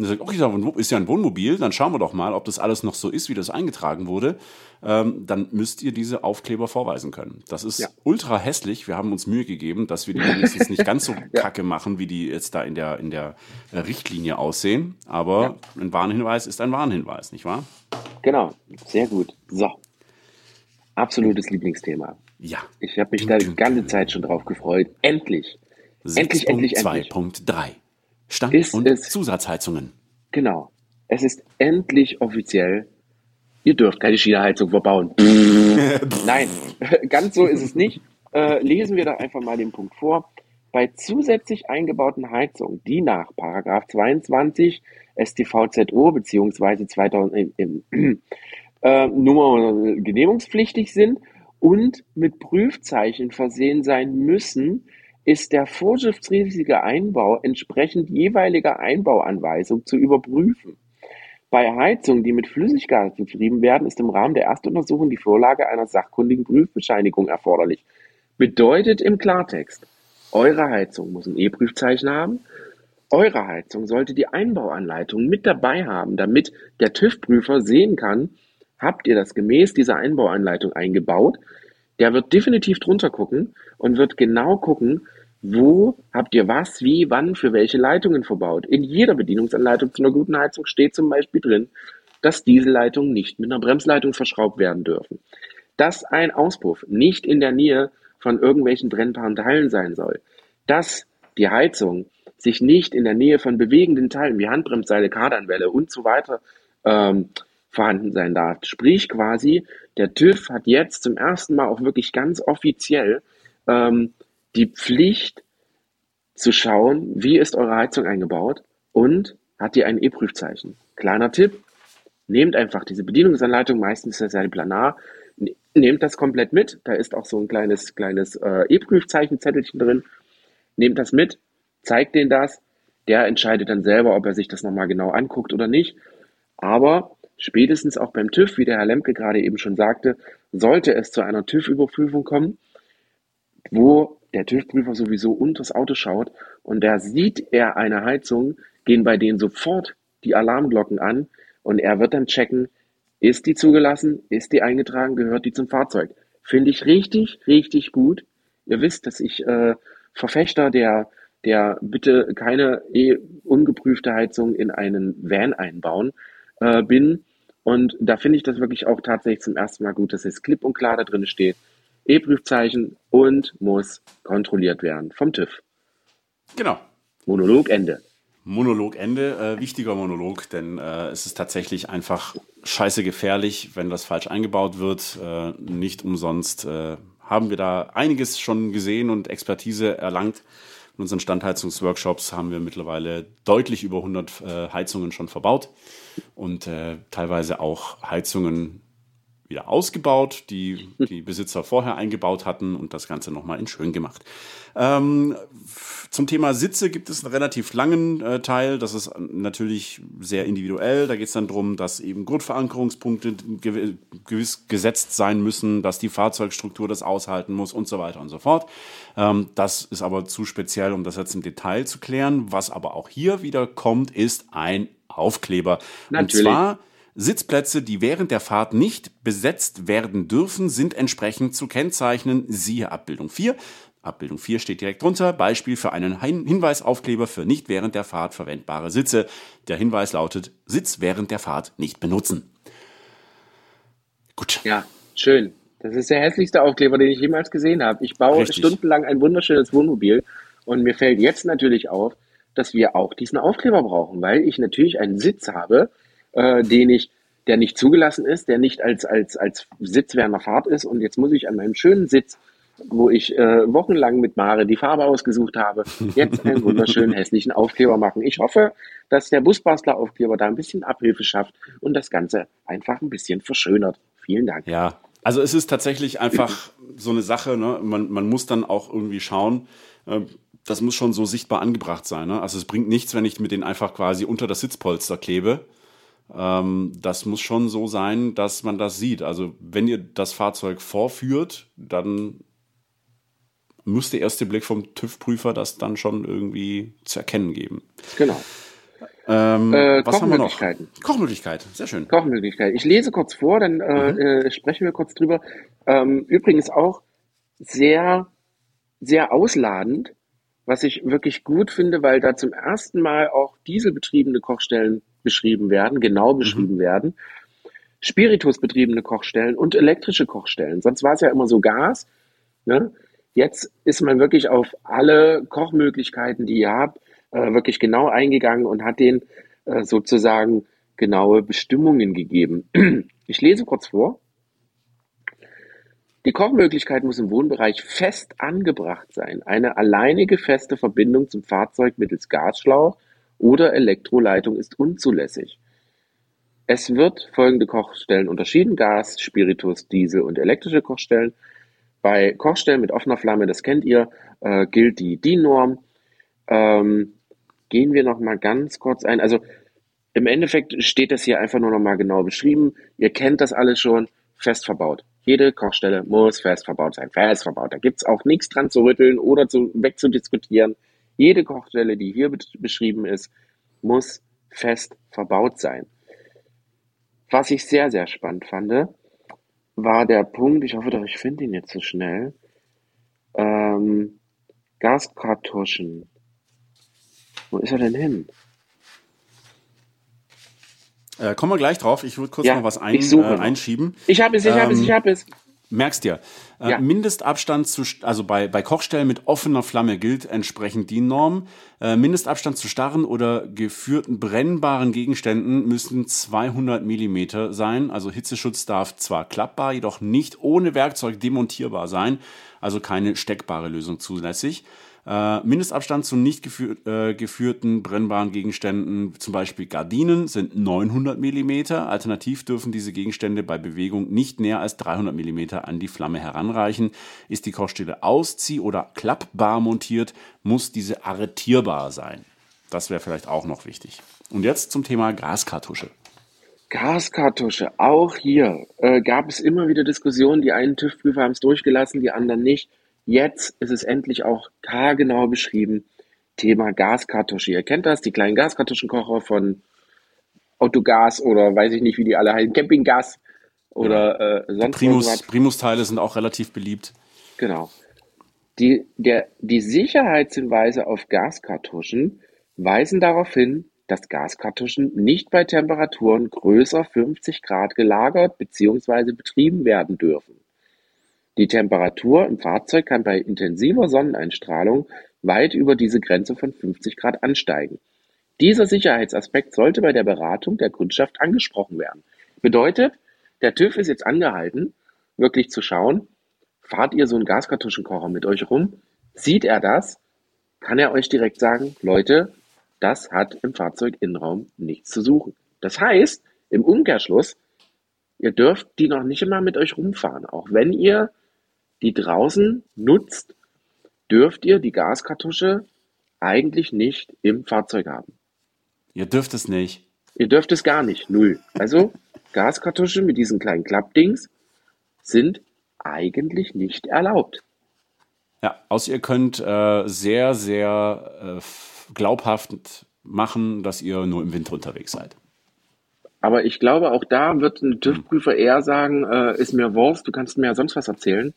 und ihr sagt, okay, da ist ja ein Wohnmobil, dann schauen wir doch mal, ob das alles noch so ist, wie das eingetragen wurde. Ähm, dann müsst ihr diese Aufkleber vorweisen können. Das ist Ja. ultra hässlich. Wir haben uns Mühe gegeben, dass wir die wenigstens nicht ganz so kacke machen, wie die jetzt da in der, in der äh, Richtlinie aussehen. Aber ein Warnhinweis ist ein Warnhinweis, nicht wahr? Genau. Sehr gut. So. Absolutes Lieblingsthema. Ja. Ich habe mich da die ganze Zeit schon drauf gefreut. Endlich. Endlich, endlich, endlich. 6.2.3. Stand- Ist und es- Zusatzheizungen. Genau. Es ist endlich offiziell. Ihr dürft keine China-Heizung verbauen. Nein, ganz so ist es nicht. Äh, lesen wir da einfach mal den Punkt vor. Bei zusätzlich eingebauten Heizungen, die nach Paragraph 22 StVZO beziehungsweise 2000 im, im, äh, Nummer genehmigungspflichtig sind und mit Prüfzeichen versehen sein müssen, ist der vorschriftsmäßige Einbau entsprechend jeweiliger Einbauanweisung zu überprüfen. Bei Heizungen, die mit Flüssiggas betrieben werden, ist im Rahmen der Erstuntersuchung die Vorlage einer sachkundigen Prüfbescheinigung erforderlich. Bedeutet im Klartext, eure Heizung muss ein E-Prüfzeichen haben, eure Heizung sollte die Einbauanleitung mit dabei haben, damit der TÜV-Prüfer sehen kann, habt ihr das gemäß dieser Einbauanleitung eingebaut. Der wird definitiv drunter gucken und wird genau gucken, wo habt ihr was, wie, wann, für welche Leitungen verbaut. In jeder Bedienungsanleitung zu einer guten Heizung steht zum Beispiel drin, dass Dieselleitungen nicht mit einer Bremsleitung verschraubt werden dürfen. Dass ein Auspuff nicht in der Nähe von irgendwelchen brennbaren Teilen sein soll. Dass die Heizung sich nicht in der Nähe von bewegenden Teilen wie Handbremsseile, Kardanwelle und so weiter ähm, vorhanden sein darf. Sprich quasi, der TÜV hat jetzt zum ersten Mal auch wirklich ganz offiziell ähm, die Pflicht zu schauen, wie ist eure Heizung eingebaut und hat die ein E-Prüfzeichen. Kleiner Tipp, nehmt einfach diese Bedienungsanleitung, meistens ist das ja die Planar, ne- nehmt das komplett mit, da ist auch so ein kleines, kleines äh, E-Prüfzeichenzettelchen drin, nehmt das mit, zeigt denen das, der entscheidet dann selber, ob er sich das nochmal genau anguckt oder nicht, aber spätestens auch beim TÜV, wie der Herr Lemke gerade eben schon sagte, sollte es zu einer TÜV-Überprüfung kommen, wo der TÜV-Prüfer sowieso unters Auto schaut und da sieht er eine Heizung, gehen bei denen sofort die Alarmglocken an und er wird dann checken, ist die zugelassen, ist die eingetragen, gehört die zum Fahrzeug. Finde ich richtig, richtig gut. Ihr wisst, dass ich äh, Verfechter der, der bitte keine eh ungeprüfte Heizung in einen Van einbauen äh, bin. Und da finde ich das wirklich auch tatsächlich zum ersten Mal gut, dass es klipp und klar da drin steht. E-Prüfzeichen und muss kontrolliert werden vom TÜV. Genau. Monolog Ende. Monolog Ende, äh, wichtiger Monolog, denn äh, es ist tatsächlich einfach scheiße gefährlich, wenn das falsch eingebaut wird. Äh, nicht umsonst äh, haben wir da einiges schon gesehen und Expertise erlangt. In unseren Standheizungsworkshops haben wir mittlerweile deutlich über 100 äh, Heizungen schon verbaut und äh, teilweise auch Heizungen wieder ausgebaut, die die Besitzer vorher eingebaut hatten und das Ganze nochmal in schön gemacht. Ähm, zum Thema Sitze gibt es einen relativ langen äh, Teil. Das ist natürlich sehr individuell. Da geht es dann darum, dass eben Grundverankerungspunkte gewiss gesetzt sein müssen, dass die Fahrzeugstruktur das aushalten muss und so weiter und so fort. Ähm, das ist aber zu speziell, um das jetzt im Detail zu klären. Was aber auch hier wieder kommt, ist ein Aufkleber. Natürlich. Und zwar Sitzplätze, die während der Fahrt nicht besetzt werden dürfen, sind entsprechend zu kennzeichnen. Siehe Abbildung 4. Abbildung 4 steht direkt drunter. Beispiel für einen Hinweisaufkleber für nicht während der Fahrt verwendbare Sitze. Der Hinweis lautet, Sitz während der Fahrt nicht benutzen. Gut. Ja, schön. Das ist der hässlichste Aufkleber, den ich jemals gesehen habe. Ich baue Richtig. stundenlang ein wunderschönes Wohnmobil und mir fällt jetzt natürlich auf, dass wir auch diesen Aufkleber brauchen, weil ich natürlich einen Sitz habe, äh, den ich, der nicht zugelassen ist, der nicht als, als, als Sitz während der Fahrt ist und jetzt muss ich an meinem schönen Sitz wo ich äh, wochenlang mit Mare die Farbe ausgesucht habe, jetzt einen wunderschönen hässlichen Aufkleber machen. Ich hoffe, dass der Busbastler-Aufkleber da ein bisschen Abhilfe schafft und das Ganze einfach ein bisschen verschönert. Vielen Dank. Ja, also es ist tatsächlich einfach so eine Sache, ne? man, man muss dann auch irgendwie schauen, äh, das muss schon so sichtbar angebracht sein. Ne? Also es bringt nichts, wenn ich mit den einfach quasi unter das Sitzpolster klebe. Ähm, das muss schon so sein, dass man das sieht. Also wenn ihr das Fahrzeug vorführt, dann muss der erste Blick vom TÜV-Prüfer das dann schon irgendwie zu erkennen geben. Genau. Ähm, äh, was haben wir noch? Kochmöglichkeit, sehr schön. Kochmöglichkeit. Ich lese kurz vor, dann äh, mhm. äh, sprechen wir kurz drüber. Ähm, übrigens auch sehr, sehr ausladend, was ich wirklich gut finde, weil da zum ersten Mal auch dieselbetriebene Kochstellen beschrieben werden, genau mhm. beschrieben mhm. werden. Spiritusbetriebene Kochstellen und elektrische Kochstellen. Sonst war es ja immer so Gas. Ne? Jetzt ist man wirklich auf alle Kochmöglichkeiten, die ihr habt, äh, wirklich genau eingegangen und hat denen äh, sozusagen genaue Bestimmungen gegeben. Ich lese kurz vor. Die Kochmöglichkeit muss im Wohnbereich fest angebracht sein. Eine alleinige feste Verbindung zum Fahrzeug mittels Gasschlauch oder Elektroleitung ist unzulässig. Es wird folgende Kochstellen unterschieden: Gas, Spiritus, Diesel und elektrische Kochstellen. Bei Kochstellen mit offener Flamme, das kennt ihr, äh, gilt die DIN-Norm. Ähm, gehen wir noch mal ganz kurz ein. Also im Endeffekt steht das hier einfach nur noch mal genau beschrieben. Ihr kennt das alles schon, fest verbaut. Jede Kochstelle muss fest verbaut sein, fest verbaut. Da gibt's auch nichts dran zu rütteln oder zu, wegzudiskutieren. Jede Kochstelle, die hier beschrieben ist, muss fest verbaut sein. Was ich sehr, sehr spannend fand, war der Punkt, ich hoffe doch, ich finde ihn jetzt so schnell, ähm, Gaskartuschen. Wo ist er denn hin? Äh, kommen wir gleich drauf. Ich würde kurz ja, noch was ein, äh, einschieben. Ich habe es, ich ähm, habe es, ich habe es. Merkst dir. Äh, ja. Mindestabstand zu, also bei, bei Kochstellen mit offener Flamme gilt entsprechend die Norm. Äh, Mindestabstand zu starren oder geführten brennbaren Gegenständen müssen 200 Millimeter sein. Also Hitzeschutz darf zwar klappbar, jedoch nicht ohne Werkzeug demontierbar sein. Also keine steckbare Lösung zulässig. Äh, Mindestabstand zu nicht geführ, äh, geführten brennbaren Gegenständen, zum Beispiel Gardinen, sind 900 mm. Alternativ dürfen diese Gegenstände bei Bewegung nicht näher als 300 mm an die Flamme heranreichen. Ist die Kochstelle auszieh- oder klappbar montiert, muss diese arretierbar sein. Das wäre vielleicht auch noch wichtig. Und jetzt zum Thema Gaskartusche. Gaskartusche, auch hier äh, gab es immer wieder Diskussionen. Die einen TÜV-Prüfer haben es durchgelassen, die anderen nicht. Jetzt ist es endlich auch haargenau beschrieben. Thema Gaskartusche. Ihr kennt das, die kleinen Gaskartuschenkocher von Autogas oder weiß ich nicht, wie die alle heißen, Campinggas oder äh, sonst Primus, Primus-Teile sind auch relativ beliebt. Genau. Die, der, die Sicherheitshinweise auf Gaskartuschen weisen darauf hin, dass Gaskartuschen nicht bei Temperaturen größer 50 Grad gelagert bzw. betrieben werden dürfen. Die Temperatur im Fahrzeug kann bei intensiver Sonneneinstrahlung weit über diese Grenze von 50 Grad ansteigen. Dieser Sicherheitsaspekt sollte bei der Beratung der Kundschaft angesprochen werden. Bedeutet, der TÜV ist jetzt angehalten, wirklich zu schauen, fahrt ihr so einen Gaskartuschenkocher mit euch rum? Sieht er das? Kann er euch direkt sagen, Leute, das hat im Fahrzeuginnenraum nichts zu suchen. Das heißt, im Umkehrschluss, ihr dürft die noch nicht immer mit euch rumfahren. Auch wenn ihr die draußen nutzt, dürft ihr die Gaskartusche eigentlich nicht im Fahrzeug haben. Ihr dürft es nicht. Ihr dürft es gar nicht. Null. Also Gaskartusche mit diesen kleinen Klappdings sind eigentlich nicht erlaubt. Ja, außer ihr könnt äh, sehr, sehr äh, glaubhaft machen, dass ihr nur im Winter unterwegs seid. Aber ich glaube, auch da wird ein TÜV-Prüfer eher sagen, äh, ist mir Wurst, du kannst mir ja sonst was erzählen.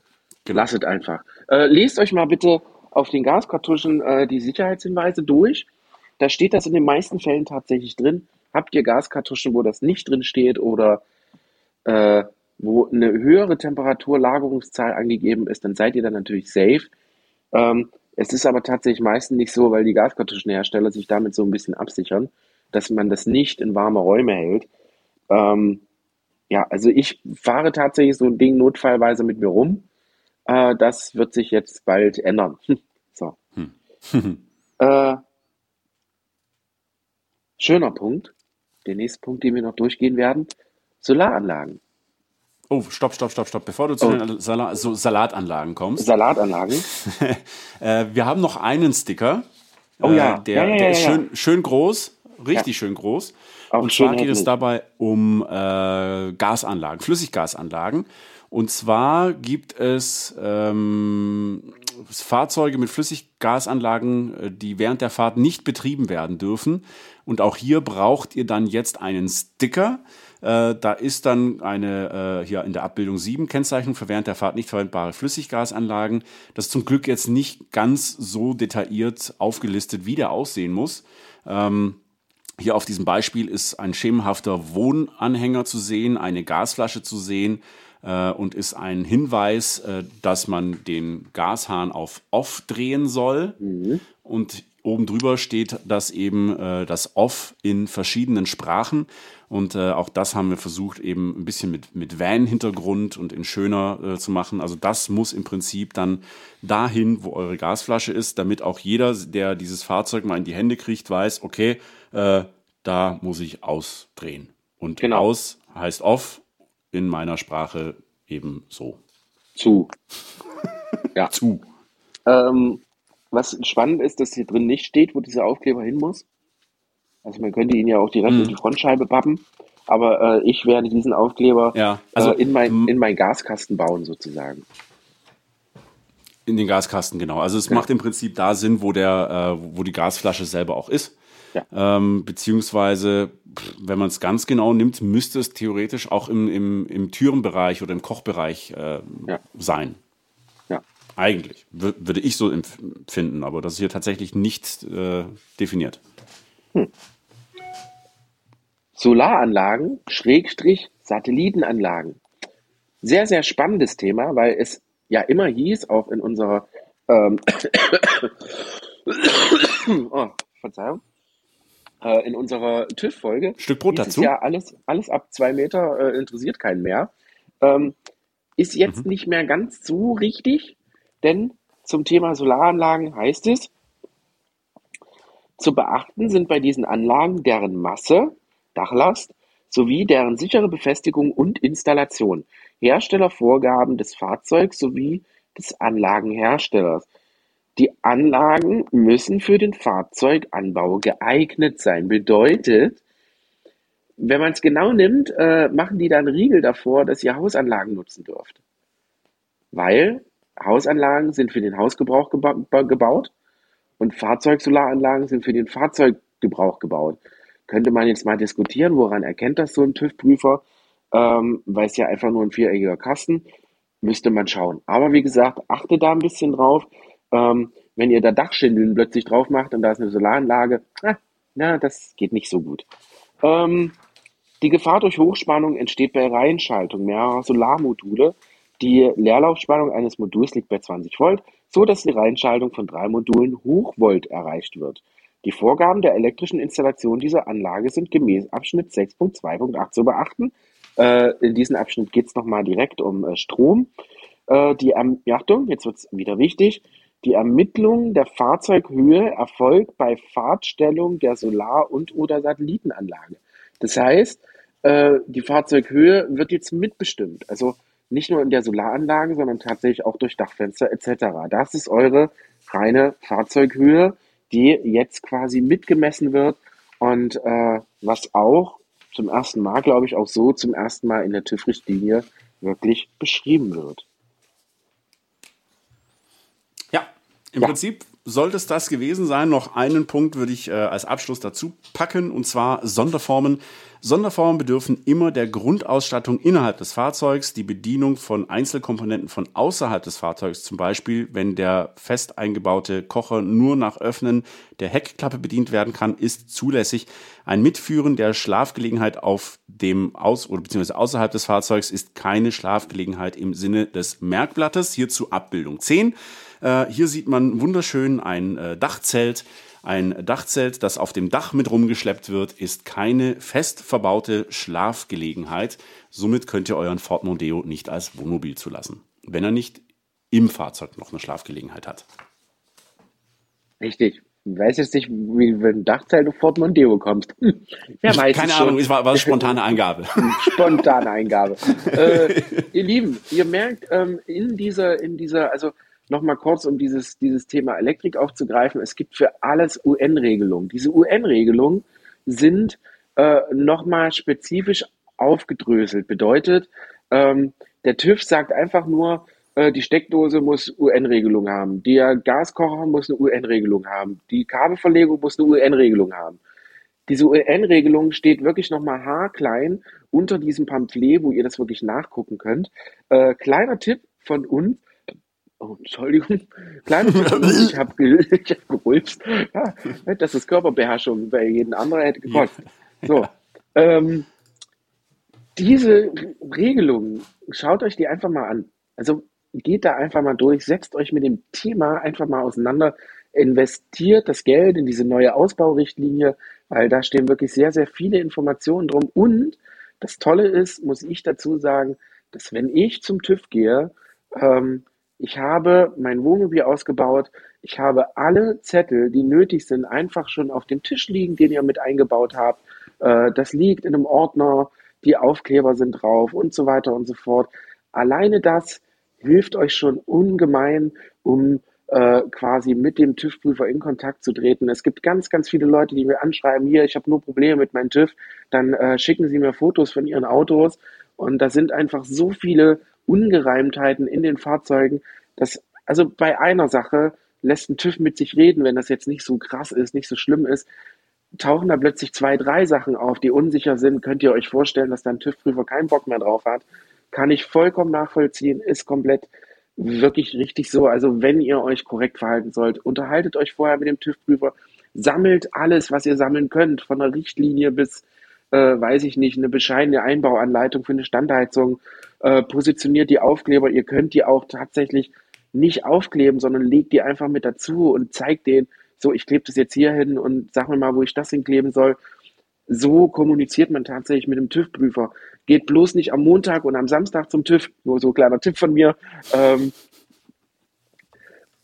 Genau. Einfach. Äh, lest euch mal bitte auf den Gaskartuschen äh, die Sicherheitshinweise durch. Da steht das in den meisten Fällen tatsächlich drin. Habt ihr Gaskartuschen, wo das nicht drin steht oder äh, wo eine höhere Temperaturlagerungszahl angegeben ist, dann seid ihr dann natürlich safe. Ähm, es ist aber tatsächlich meistens nicht so, weil die Gaskartuschenhersteller sich damit so ein bisschen absichern, dass man das nicht in warme Räume hält. Ähm, ja, also ich fahre tatsächlich so ein Ding notfallweise mit mir rum. Äh, das wird sich jetzt bald ändern. so. Hm. äh, schöner Punkt. Der nächste Punkt, den wir noch durchgehen werden. Solaranlagen. Oh, stopp, stopp, stopp, stopp. Bevor du zu oh. den Sal so Salatanlagen kommst. Salatanlagen. äh, wir haben noch einen Sticker. Oh ja. Äh, der, ja, ja, der ja, ist schön, schön groß, richtig schön groß. Auch und zwar geht es dabei um äh, Gasanlagen, Flüssiggasanlagen. Und zwar gibt es ähm, Fahrzeuge mit Flüssiggasanlagen, äh, die während der Fahrt nicht betrieben werden dürfen. Und auch hier braucht ihr dann jetzt einen Sticker. Äh, da ist dann eine, äh, hier in der Abbildung 7 Kennzeichnung für während der Fahrt nicht verwendbare Flüssiggasanlagen. Das ist zum Glück jetzt nicht ganz so detailliert aufgelistet, wie der aussehen muss. Ähm, hier auf diesem Beispiel ist ein schemenhafter Wohnanhänger zu sehen, eine Gasflasche zu sehen äh, und ist ein Hinweis, äh, dass man den Gashahn auf Off drehen soll. Mhm. Und oben drüber steht das eben äh, das Off in verschiedenen Sprachen. Und äh, auch das haben wir versucht, eben ein bisschen mit, mit Van-Hintergrund und in schöner äh, zu machen. Also das muss im Prinzip dann dahin, wo eure Gasflasche ist, damit auch jeder, der dieses Fahrzeug mal in die Hände kriegt, weiß, okay, äh, da muss ich ausdrehen. Und genau. aus heißt off in meiner Sprache eben so. Zu. ja. Zu. Ähm, was spannend ist, dass hier drin nicht steht, wo dieser Aufkleber hin muss. Also man könnte ihn ja auch direkt hm. in die Frontscheibe pappen. Aber äh, ich werde diesen Aufkleber ja, also, äh, in, mein, in meinen Gaskasten bauen, sozusagen. In den Gaskasten, genau. Also es ja. macht im Prinzip da Sinn, wo der, äh, wo die Gasflasche selber auch ist. Ja. Ähm, beziehungsweise, wenn man es ganz genau nimmt, müsste es theoretisch auch im, im, im Türenbereich oder im Kochbereich äh, ja. sein. Ja. Eigentlich, würde ich so empfinden, aber das ist hier tatsächlich nicht äh, definiert. Hm. Solaranlagen, Schrägstrich, Satellitenanlagen. Sehr, sehr spannendes Thema, weil es ja immer hieß, auch in unserer ähm, oh, Verzeihung, äh, in unserer TÜV-Folge. Stück Brot dazu? Ja, alles, alles ab zwei Meter äh, interessiert keinen mehr. Ähm, ist jetzt mhm. nicht mehr ganz so richtig, denn zum Thema Solaranlagen heißt es, zu beachten sind bei diesen Anlagen deren Masse, Dachlast sowie deren sichere Befestigung und Installation, Herstellervorgaben des Fahrzeugs sowie des Anlagenherstellers. Die Anlagen müssen für den Fahrzeuganbau geeignet sein. Bedeutet, wenn man es genau nimmt, äh, machen die dann Riegel davor, dass ihr Hausanlagen nutzen dürft. Weil Hausanlagen sind für den Hausgebrauch geba gebaut und Fahrzeugsolaranlagen sind für den Fahrzeuggebrauch gebaut. Könnte man jetzt mal diskutieren, woran erkennt das so ein TÜV-Prüfer? Ähm, weil es ja einfach nur ein viereckiger Kasten, müsste man schauen. Aber wie gesagt, achte da ein bisschen drauf, Ähm, wenn ihr da Dachschindeln plötzlich drauf macht und da ist eine Solaranlage, ah, na, das geht nicht so gut. Ähm, die Gefahr durch Hochspannung entsteht bei Reihenschaltung mehrerer Solarmodule. Die Leerlaufspannung eines Moduls liegt bei 20 Volt, so dass die Reihenschaltung von drei Modulen Hochvolt erreicht wird. Die Vorgaben der elektrischen Installation dieser Anlage sind gemäß Abschnitt 6.2.8 zu beachten. Äh, in diesem Abschnitt geht es nochmal direkt um äh, Strom. Äh, die Achtung, jetzt wird es wieder wichtig. Die Ermittlung der Fahrzeughöhe erfolgt bei Fahrtstellung der Solar- und oder Satellitenanlage. Das heißt, äh, die Fahrzeughöhe wird jetzt mitbestimmt. Also nicht nur in der Solaranlage, sondern tatsächlich auch durch Dachfenster etc. Das ist eure reine Fahrzeughöhe, die jetzt quasi mitgemessen wird und äh, was auch zum ersten Mal, glaube ich, auch so zum ersten Mal in der TÜV-Richtlinie wirklich beschrieben wird. Im ja. Prinzip sollte es das gewesen sein. Noch einen Punkt würde ich äh, als Abschluss dazu packen, und zwar Sonderformen. Sonderformen bedürfen immer der Grundausstattung innerhalb des Fahrzeugs. Die Bedienung von Einzelkomponenten von außerhalb des Fahrzeugs, zum Beispiel wenn der fest eingebaute Kocher nur nach Öffnen der Heckklappe bedient werden kann, ist zulässig. Ein Mitführen der Schlafgelegenheit auf dem Aus- oder beziehungsweise außerhalb des Fahrzeugs ist keine Schlafgelegenheit im Sinne des Merkblattes. Hierzu Abbildung 10. Äh, hier sieht man wunderschön ein äh, Dachzelt. Ein Dachzelt, das auf dem Dach mit rumgeschleppt wird, ist keine fest verbaute Schlafgelegenheit. Somit könnt ihr euren Ford Mondeo nicht als Wohnmobil zulassen, wenn er nicht im Fahrzeug noch eine Schlafgelegenheit hat. Richtig. Ich weiß jetzt nicht, wie du ein Dachzelt auf Ford Mondeo kommst. Hm. Wer weiß Keine Ahnung, es war, war spontane Eingabe. spontane Eingabe. äh, ihr Lieben, ihr merkt ähm, in dieser, in dieser, also nochmal kurz, um dieses, dieses Thema Elektrik aufzugreifen. Es gibt für alles UN-Regelungen. Diese UN-Regelungen sind äh, nochmal spezifisch aufgedröselt. Bedeutet, ähm, der TÜV sagt einfach nur, äh, die Steckdose muss UN-Regelung haben, der Gaskocher muss eine UN-Regelung haben, die Kabelverlegung muss eine UN-Regelung haben. Diese UN-Regelung steht wirklich nochmal haarklein unter diesem Pamphlet, wo ihr das wirklich nachgucken könnt. Äh, kleiner Tipp von uns, Oh, Entschuldigung. Kleines ich habe ge hab gerülpst. Ja, das ist Körperbeherrschung. Bei jedem anderen hätte gekotzt. So. Ähm, diese Regelungen, schaut euch die einfach mal an. Also geht da einfach mal durch, setzt euch mit dem Thema einfach mal auseinander, investiert das Geld in diese neue Ausbaurichtlinie, weil da stehen wirklich sehr, sehr viele Informationen drum. Und das Tolle ist, muss ich dazu sagen, dass wenn ich zum TÜV gehe, ähm, ich habe mein Wohnmobil ausgebaut. Ich habe alle Zettel, die nötig sind, einfach schon auf dem Tisch liegen, den ihr mit eingebaut habt. Äh, das liegt in einem Ordner, die Aufkleber sind drauf und so weiter und so fort. Alleine das hilft euch schon ungemein, um äh, quasi mit dem TÜV-Prüfer in Kontakt zu treten. Es gibt ganz, ganz viele Leute, die mir anschreiben, hier, ich habe nur Probleme mit meinem TÜV, dann äh, schicken sie mir Fotos von ihren Autos und da sind einfach so viele Ungereimtheiten in den Fahrzeugen, dass, also bei einer Sache lässt ein TÜV mit sich reden, wenn das jetzt nicht so krass ist, nicht so schlimm ist, tauchen da plötzlich zwei, drei Sachen auf, die unsicher sind, könnt ihr euch vorstellen, dass da ein TÜV-Prüfer keinen Bock mehr drauf hat. Kann ich vollkommen nachvollziehen, ist komplett wirklich richtig so. Also wenn ihr euch korrekt verhalten sollt, unterhaltet euch vorher mit dem TÜV-Prüfer, sammelt alles, was ihr sammeln könnt, von der Richtlinie bis äh, weiß ich nicht, eine bescheidene Einbauanleitung für eine Standheizung, äh, positioniert die Aufkleber, ihr könnt die auch tatsächlich nicht aufkleben, sondern legt die einfach mit dazu und zeigt denen, so, ich klebe das jetzt hier hin und sag mir mal, wo ich das hinkleben soll. So kommuniziert man tatsächlich mit dem TÜV-Prüfer. Geht bloß nicht am Montag und am Samstag zum TÜV, nur so ein kleiner Tipp von mir. Ähm,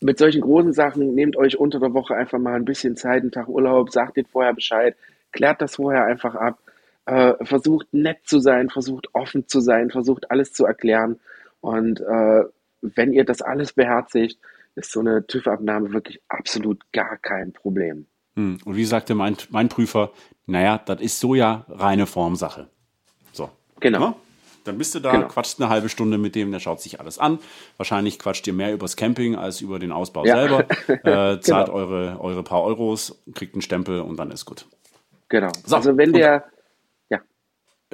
mit solchen großen Sachen nehmt euch unter der Woche einfach mal ein bisschen Zeit, einen Tag Urlaub, sagt den vorher Bescheid, klärt das vorher einfach ab äh, versucht nett zu sein, versucht offen zu sein, versucht alles zu erklären. Und äh, wenn ihr das alles beherzigt, ist so eine TÜV-Abnahme wirklich absolut gar kein Problem. Hm. Und wie sagte mein, mein Prüfer, naja, das ist so ja reine Formsache. So. Genau. Ja? Dann bist du da, genau. quatscht eine halbe Stunde mit dem, der schaut sich alles an. Wahrscheinlich quatscht ihr mehr übers Camping als über den Ausbau ja. selber. Äh, zahlt genau. eure, eure paar Euros, kriegt einen Stempel und dann ist gut. Genau. So, also wenn der,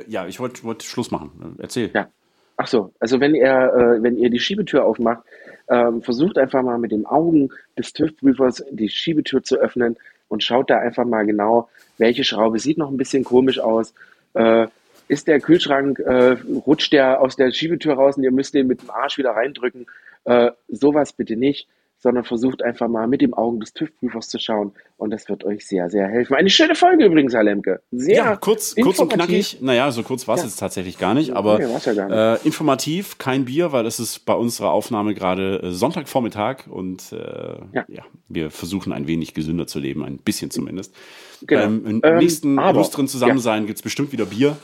ja, ich wollte wollt Schluss machen. Erzähl. Ja. Ach so, also wenn ihr, äh, wenn ihr die Schiebetür aufmacht, Ähm, versucht einfach mal mit den Augen des TÜV-Prüfers die Schiebetür zu öffnen und schaut da einfach mal genau, welche Schraube sieht noch ein bisschen komisch aus. Äh, ist der Kühlschrank, äh, rutscht der aus der Schiebetür raus und ihr müsst den mit dem Arsch wieder reindrücken. Äh, sowas bitte nicht sondern versucht einfach mal mit dem Augen des TÜV-Prüfers zu schauen und das wird euch sehr, sehr helfen. Eine schöne Folge übrigens, Herr Lemke. Sehr ja, kurz, kurz und knackig. Naja, so kurz war es ja. jetzt tatsächlich gar nicht, aber nee, ja gar nicht. Äh, informativ, kein Bier, weil es ist bei unserer Aufnahme gerade äh, Sonntagvormittag und äh, ja. ja. wir versuchen ein wenig gesünder zu leben, ein bisschen zumindest. Genau. Ähm, Im ähm, nächsten aber, illustren Zusammensein ja. gibt es bestimmt wieder Bier.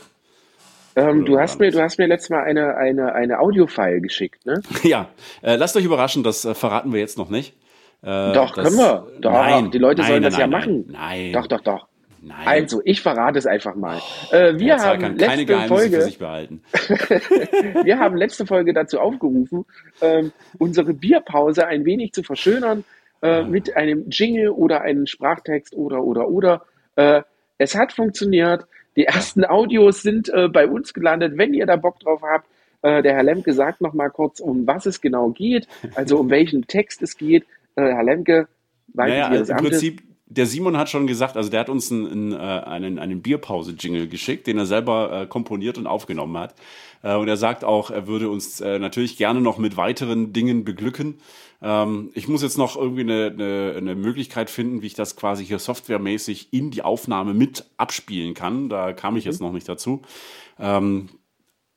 Ähm, du, hast mir, du hast mir letztes Mal eine, eine, eine Audio-File geschickt, ne? Ja, äh, lasst euch überraschen, das äh, verraten wir jetzt noch nicht. Äh, doch, das, können wir. Doch, nein, die Leute nein, sollen nein, das ja machen. Nein. Doch, doch, doch. Nein. Also, ich verrate es einfach mal. Äh, wir haben kann letzte keine Folge, für sich behalten. wir haben letzte Folge dazu aufgerufen, ähm, unsere Bierpause ein wenig zu verschönern äh, ja. mit einem Jingle oder einem Sprachtext oder oder oder. Äh, es hat funktioniert. Die ersten Audios sind äh, bei uns gelandet. Wenn ihr da Bock drauf habt, äh, der Herr Lemke sagt noch mal kurz, um was es genau geht, also um welchen Text es geht. Äh, Herr Lemke, weiß naja, also im Prinzip, der Simon hat schon gesagt, also der hat uns einen, einen, einen Bierpause-Jingle geschickt, den er selber äh, komponiert und aufgenommen hat. Äh, und er sagt auch, er würde uns äh, natürlich gerne noch mit weiteren Dingen beglücken. Ähm, ich muss jetzt noch irgendwie eine, eine, eine Möglichkeit finden, wie ich das quasi hier softwaremäßig in die Aufnahme mit abspielen kann. Da kam ich jetzt mhm. noch nicht dazu. Ähm,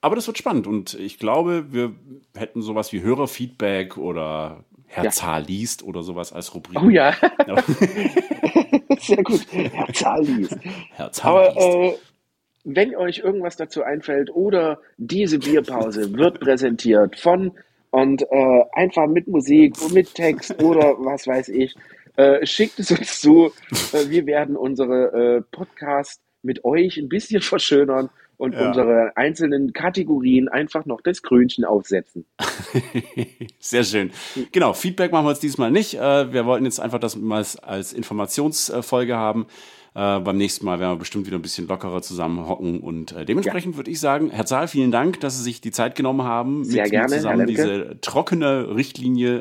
aber das wird spannend und ich glaube, wir hätten sowas wie Hörerfeedback oder Herr ja. Zahl liest oder sowas als Rubrik. Oh ja. Sehr gut. Herr Zahl liest. Herr Zahl Aber, liest. Äh, wenn euch irgendwas dazu einfällt oder diese Bierpause wird präsentiert von und äh, einfach mit Musik, mit Text oder was weiß ich, äh, schickt es uns zu. Äh, wir werden unsere äh, Podcast mit euch ein bisschen verschönern und ja. unsere einzelnen Kategorien einfach noch das Krönchen aufsetzen. Sehr schön. Genau, Feedback machen wir jetzt diesmal nicht. Äh, wir wollten jetzt einfach das mal als Informationsfolge haben. Äh, beim nächsten Mal werden wir bestimmt wieder ein bisschen lockerer zusammen hocken. Und äh, dementsprechend ja. würde ich sagen, Herr Zahl, vielen Dank, dass Sie sich die Zeit genommen haben, Sehr mit gerne, zusammen diese trockene Richtlinie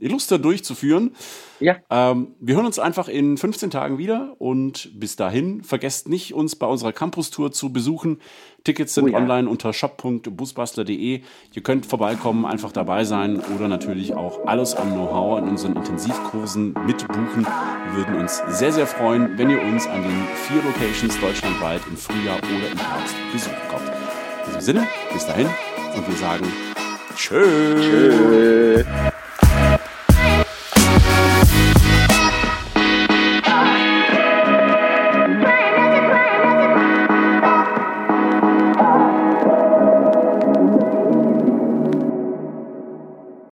äh, illuster durchzuführen. Ja. Ähm, wir hören uns einfach in 15 Tagen wieder und bis dahin vergesst nicht, uns bei unserer Campus-Tour zu besuchen. Tickets sind oh ja. online unter shop.busbastler.de. Ihr könnt vorbeikommen, einfach dabei sein oder natürlich auch alles an Know-how in unseren Intensivkursen mitbuchen. Wir würden uns sehr, sehr freuen, wenn ihr uns an den vier Locations deutschlandweit im Frühjahr oder im Herbst besuchen kommt. In diesem Sinne, bis dahin und wir sagen Tschö. Tschö.